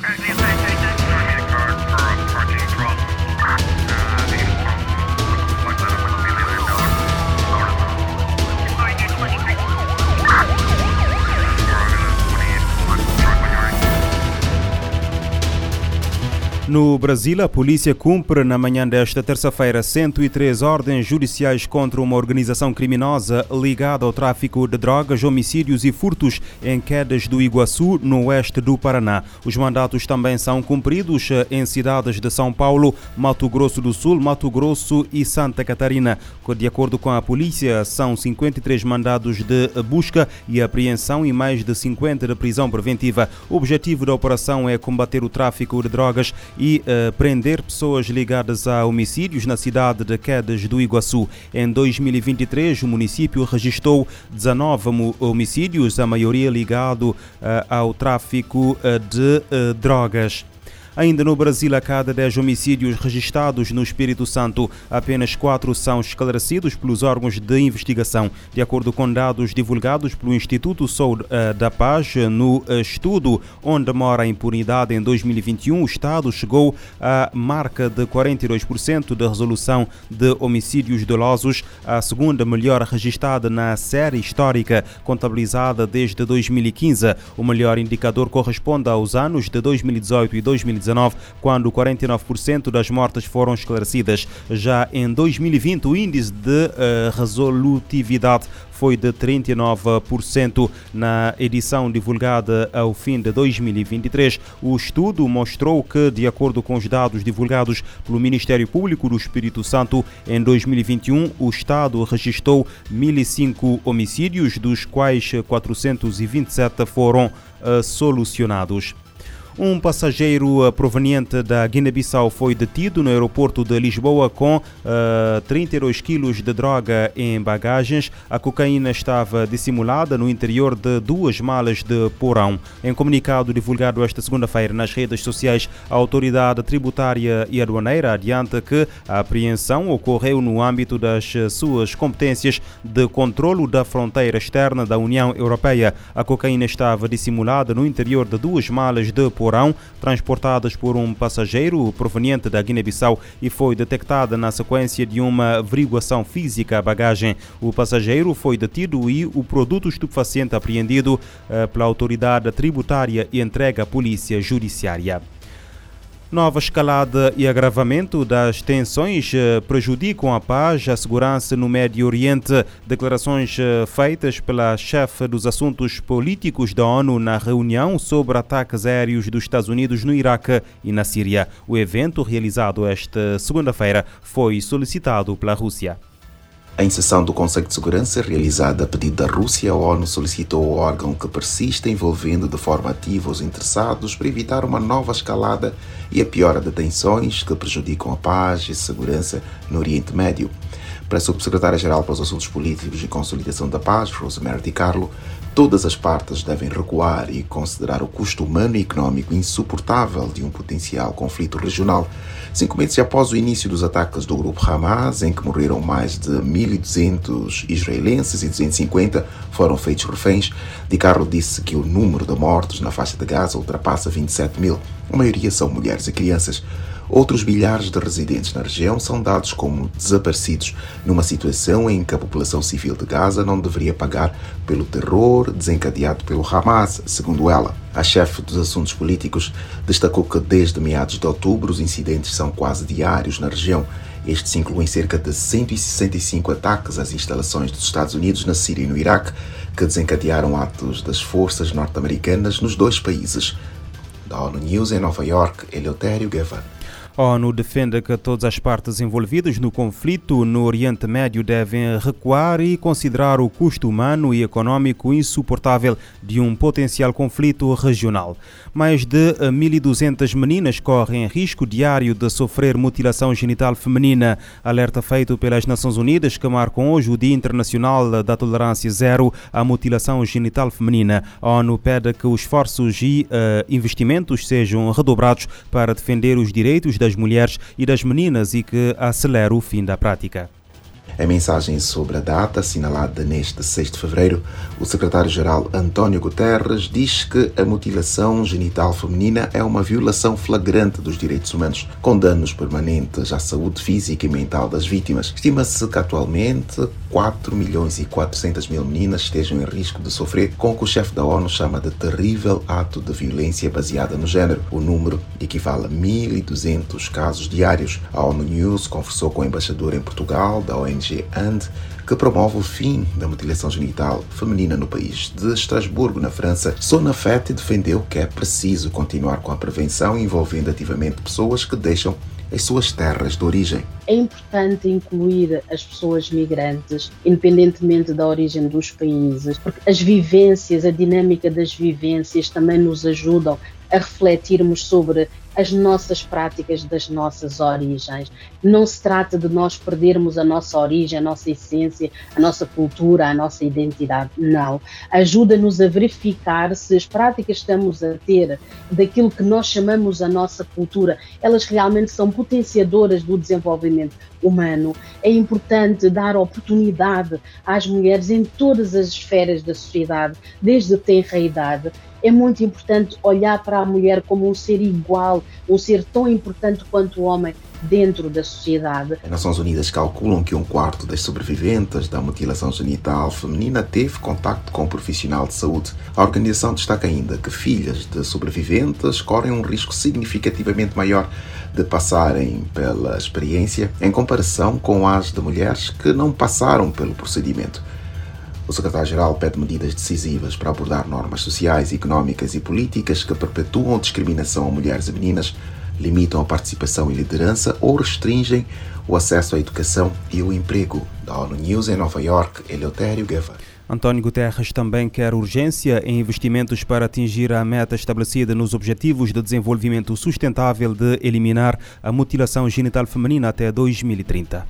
Currently No Brasil, a polícia cumpre na manhã desta terça-feira 103 ordens judiciais contra uma organização criminosa ligada ao tráfico de drogas, homicídios e furtos em quedas do Iguaçu, no oeste do Paraná. Os mandatos também são cumpridos em cidades de São Paulo, Mato Grosso do Sul, Mato Grosso e Santa Catarina. De acordo com a polícia, são 53 mandados de busca e apreensão e mais de 50 de prisão preventiva. O objetivo da operação é combater o tráfico de drogas e uh, prender pessoas ligadas a homicídios na cidade de Quedas do Iguaçu. Em 2023, o município registrou 19 homicídios, a maioria ligado uh, ao tráfico uh, de drogas. Ainda no Brasil, a cada 10 homicídios registrados no Espírito Santo, apenas 4 são esclarecidos pelos órgãos de investigação. De acordo com dados divulgados pelo Instituto Sou eh, da Paz, no eh, estudo Onde Mora a Impunidade em 2021, o Estado chegou à marca de 42% de resolução de homicídios dolosos, a segunda melhor registrada na série histórica contabilizada desde 2015. O melhor indicador corresponde aos anos de 2018 e 2019 quando 49% das mortes foram esclarecidas. Já em 2020, o índice de uh, resolutividade foi de 39% na edição divulgada ao fim de 2023. O estudo mostrou que, de acordo com os dados divulgados pelo Ministério Público do Espírito Santo, em 2021 o Estado registrou 1.005 homicídios, dos quais 427 foram uh, solucionados. Um passageiro eh, proveniente da Guiné-Bissau foi detido no aeroporto de Lisboa com uh, eh, 32 quilos de droga em bagagens. A cocaína estava dissimulada no interior de duas malas de porão. Em comunicado divulgado esta segunda-feira nas redes sociais, a autoridade tributária e aduaneira adianta que a apreensão ocorreu no âmbito das suas competências de controlo da fronteira externa da União Europeia. A cocaína estava dissimulada no interior de duas malas de porão Transportadas por um passageiro proveniente da Guiné-Bissau e foi detectada na sequência de uma averiguação física à bagagem. O passageiro foi detido e o produto estupefaciente apreendido eh, pela autoridade tributária e entregue à polícia judiciária. Nova escalada e agravamento das tensões eh, prejudicam a paz e a segurança no Médio Oriente. Declarações eh, feitas pela chefe dos assuntos políticos da ONU na reunião sobre ataques aéreos dos Estados Unidos no Iraque e na Síria. O evento, realizado esta segunda-feira, foi solicitado pela Rússia. Em sessão do Conselho de Segurança realizada a pedido da Rússia, a ONU solicitou ao órgão que persista envolvendo de forma ativa os interessados para evitar uma nova escalada e a piora de tensões que prejudicam a paz e segurança no Oriente Médio. Para a Subsecretária-Geral para os Assuntos Políticos e Consolidação da Paz, Rosemary Di Carlo, todas as partes devem recuar e considerar o custo humano e econômico insuportável de um potencial conflito regional Cinco meses após o início dos ataques do grupo Hamas, em que morreram mais de 1.200 israelenses e 250 foram feitos reféns, Di Carlo disse que o número de mortos na faixa de Gaza ultrapassa 27 mil. A maioria são mulheres e crianças. Outros milhares de residentes na região são dados como desaparecidos, numa situação em que a população civil de Gaza não deveria pagar pelo terror desencadeado pelo Hamas, segundo ela. A chefe dos assuntos políticos destacou que desde meados de outubro os incidentes são quase diários na região. Estes incluem cerca de 165 ataques às instalações dos Estados Unidos na Síria e no Iraque, que desencadearam atos das forças norte-americanas nos dois países. Da ONU News em Nova York, Eleutério Guevara. A ONU defende que todas as partes envolvidas no conflito no Oriente Médio devem recuar e considerar o custo humano e econômico insuportável de um potencial conflito regional. Mais de 1.200 meninas correm risco diário de sofrer mutilação genital feminina. Alerta feito pelas Nações Unidas que marcam hoje o Dia Internacional da Tolerância Zero à Mutilação Genital Feminina. A ONU pede que os esforços e uh, investimentos sejam redobrados para defender os direitos das das mulheres e das meninas e que acelera o fim da prática. Em mensagem sobre a data, assinalada neste 6 de fevereiro, o secretário-geral António Guterres diz que a mutilação genital feminina é uma violação flagrante dos direitos humanos, com danos permanentes à saúde física e mental das vítimas. Estima-se que atualmente 4 milhões e 400 mil meninas estejam em risco de sofrer com o que o chefe da ONU chama de terrível ato de violência baseada no género. O número equivale a 1.200 casos diários. A ONU News conversou com o embaixador em Portugal da ONG energy. And que promove o fim da mutilação genital feminina no país. De Estrasburgo, na França, Sona Fett defendeu que é preciso continuar com a prevenção envolvendo ativamente pessoas que deixam as suas terras de origem. É importante incluir as pessoas migrantes, independentemente da origem dos países, porque as vivências, a dinâmica das vivências também nos ajudam a refletirmos sobre as nossas práticas das nossas origens. Não se trata de nós perdermos a nossa origem, a nossa essência, a nossa cultura, a nossa identidade. Não. Ajuda-nos a verificar se as práticas que estamos a ter daquilo que nós chamamos a nossa cultura, elas realmente são potenciadoras do desenvolvimento humano. É importante dar oportunidade às mulheres em todas as esferas da sociedade, desde a tenra idade, é muito importante olhar para a mulher como um ser igual, um ser tão importante quanto o homem dentro da sociedade. As Nações Unidas calculam que um quarto das sobreviventes da mutilação genital feminina teve contato com um profissional de saúde. A organização destaca ainda que filhas de sobreviventes correm um risco significativamente maior de passarem pela experiência em comparação com as de mulheres que não passaram pelo procedimento. O secretário-geral pede medidas decisivas para abordar normas sociais, económicas e políticas que perpetuam discriminação a mulheres e meninas, limitam a participação e liderança ou restringem o acesso à educação e o emprego. Da ONU News em Nova York, Eleutério Guevara. António Guterres também quer urgência em investimentos para atingir a meta estabelecida nos Objetivos de Desenvolvimento Sustentável de eliminar a mutilação genital feminina até 2030.